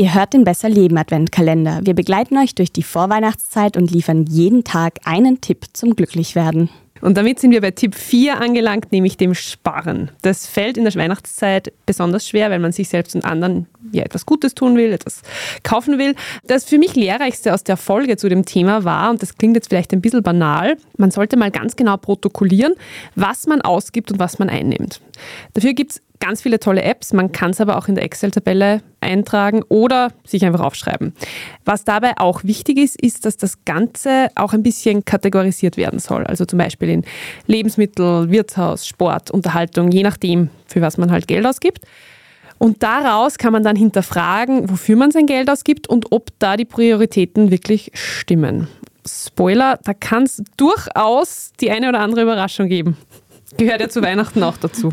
Ihr hört den Besser Leben Adventkalender. Wir begleiten euch durch die Vorweihnachtszeit und liefern jeden Tag einen Tipp zum Glücklichwerden. Und damit sind wir bei Tipp 4 angelangt, nämlich dem Sparen. Das fällt in der Weihnachtszeit besonders schwer, weil man sich selbst und anderen ja, etwas Gutes tun will, etwas kaufen will. Das für mich Lehrreichste aus der Folge zu dem Thema war, und das klingt jetzt vielleicht ein bisschen banal, man sollte mal ganz genau protokollieren, was man ausgibt und was man einnimmt. Dafür gibt es ganz viele tolle Apps. Man kann es aber auch in der Excel-Tabelle eintragen oder sich einfach aufschreiben. Was dabei auch wichtig ist, ist, dass das Ganze auch ein bisschen kategorisiert werden soll. Also zum Beispiel in Lebensmittel, Wirtshaus, Sport, Unterhaltung, je nachdem, für was man halt Geld ausgibt. Und daraus kann man dann hinterfragen, wofür man sein Geld ausgibt und ob da die Prioritäten wirklich stimmen. Spoiler, da kann es durchaus die eine oder andere Überraschung geben. Gehört ja zu Weihnachten auch dazu.